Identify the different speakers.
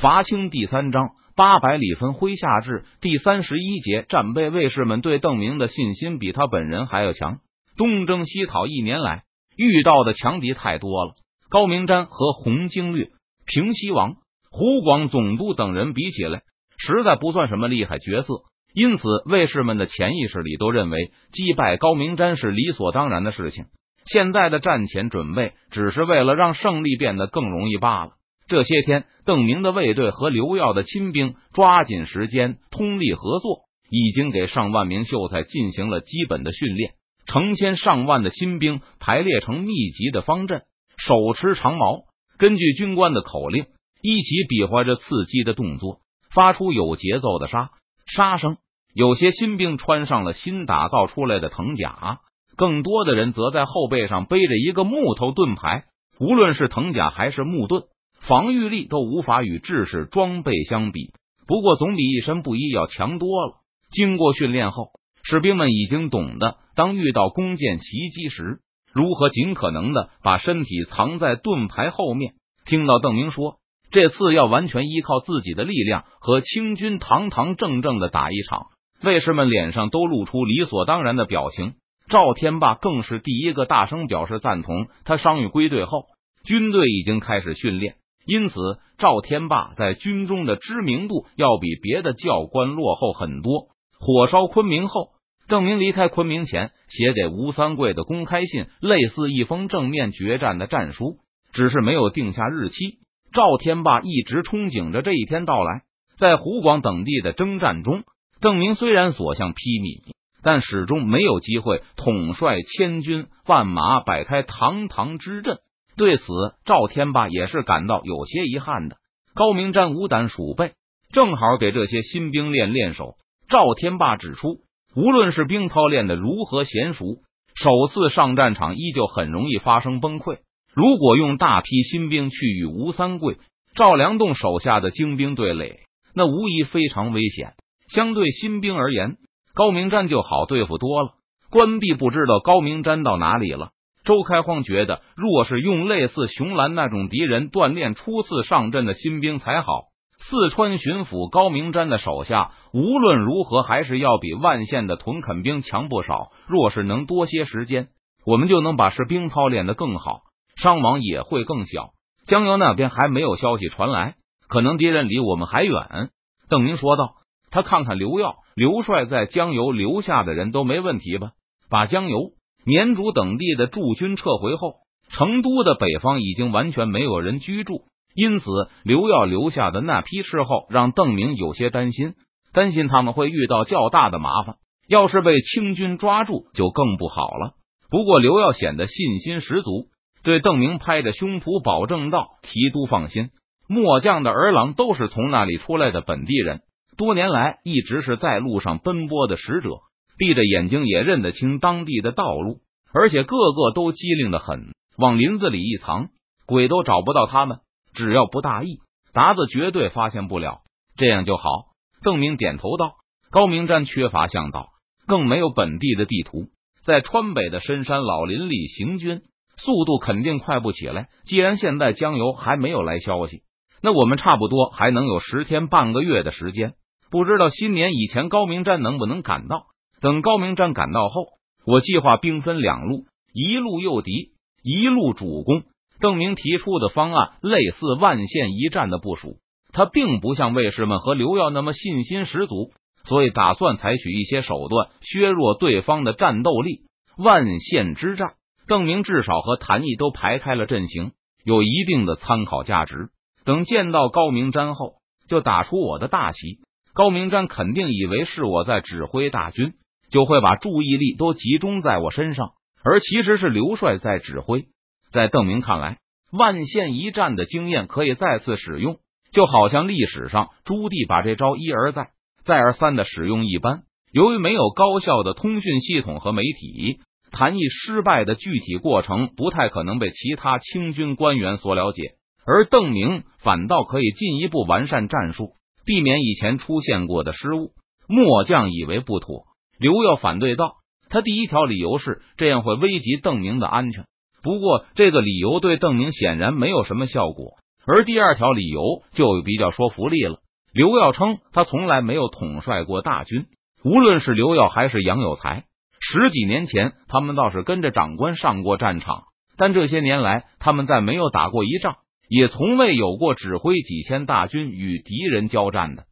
Speaker 1: 伐清第三章八百里分麾下炙第三十一节战备卫士们对邓明的信心比他本人还要强。东征西讨一年来遇到的强敌太多了，高明瞻和洪经略、平西王、湖广总督等人比起来，实在不算什么厉害角色。因此，卫士们的潜意识里都认为击败高明瞻是理所当然的事情。现在的战前准备只是为了让胜利变得更容易罢了。这些天，邓明的卫队和刘耀的亲兵抓紧时间通力合作，已经给上万名秀才进行了基本的训练。成千上万的新兵排列成密集的方阵，手持长矛，根据军官的口令，一起比划着刺击的动作，发出有节奏的杀杀声。有些新兵穿上了新打造出来的藤甲，更多的人则在后背上背着一个木头盾牌。无论是藤甲还是木盾。防御力都无法与制式装备相比，不过总比一身布衣要强多了。经过训练后，士兵们已经懂得，当遇到弓箭袭击时，如何尽可能的把身体藏在盾牌后面。听到邓明说这次要完全依靠自己的力量和清军堂堂正正的打一场，卫士们脸上都露出理所当然的表情。赵天霸更是第一个大声表示赞同。他伤愈归队后，军队已经开始训练。因此，赵天霸在军中的知名度要比别的教官落后很多。火烧昆明后，邓明离开昆明前写给吴三桂的公开信，类似一封正面决战的战书，只是没有定下日期。赵天霸一直憧憬着这一天到来。在湖广等地的征战中，邓明虽然所向披靡，但始终没有机会统帅千军万马，摆开堂堂之阵。对此，赵天霸也是感到有些遗憾的。高明瞻无胆鼠辈，正好给这些新兵练练手。赵天霸指出，无论是兵操练的如何娴熟，首次上战场依旧很容易发生崩溃。如果用大批新兵去与吴三桂、赵良栋手下的精兵对垒，那无疑非常危险。相对新兵而言，高明瞻就好对付多了。关闭不知道高明瞻到哪里了。周开荒觉得，若是用类似熊兰那种敌人锻炼初次上阵的新兵才好。四川巡抚高明瞻的手下无论如何还是要比万县的屯垦兵强不少。若是能多些时间，我们就能把士兵操练得更好，伤亡也会更小。江油那边还没有消息传来，可能敌人离我们还远。邓明说道：“他看看刘耀、刘帅在江油留下的人都没问题吧？把江油。”绵竹等地的驻军撤回后，成都的北方已经完全没有人居住，因此刘耀留下的那批斥候让邓明有些担心，担心他们会遇到较大的麻烦。要是被清军抓住，就更不好了。不过刘耀显得信心十足，对邓明拍着胸脯保证道：“提督放心，末将的儿郎都是从那里出来的本地人，多年来一直是在路上奔波的使者。”闭着眼睛也认得清当地的道路，而且个个都机灵的很，往林子里一藏，鬼都找不到他们。只要不大意，达子绝对发现不了。这样就好。邓明点头道：“高明瞻缺乏向导，更没有本地的地图，在川北的深山老林里行军，速度肯定快不起来。既然现在江油还没有来消息，那我们差不多还能有十天半个月的时间。不知道新年以前高明瞻能不能赶到。”等高明瞻赶到后，我计划兵分两路，一路诱敌，一路主攻。邓明提出的方案类似万县一战的部署，他并不像卫士们和刘耀那么信心十足，所以打算采取一些手段削弱对方的战斗力。万县之战，邓明至少和谭毅都排开了阵型，有一定的参考价值。等见到高明瞻后，就打出我的大旗。高明瞻肯定以为是我在指挥大军。就会把注意力都集中在我身上，而其实是刘帅在指挥。在邓明看来，万县一战的经验可以再次使用，就好像历史上朱棣把这招一而再、再而三的使用一般。由于没有高效的通讯系统和媒体，谈议失败的具体过程不太可能被其他清军官员所了解，而邓明反倒可以进一步完善战术，避免以前出现过的失误。末将以为不妥。刘耀反对道：“他第一条理由是这样会危及邓明的安全。不过，这个理由对邓明显然没有什么效果，而第二条理由就比较说服力了。刘耀称他从来没有统帅过大军，无论是刘耀还是杨有才，十几年前他们倒是跟着长官上过战场，但这些年来他们再没有打过一仗，也从未有过指挥几千大军与敌人交战的。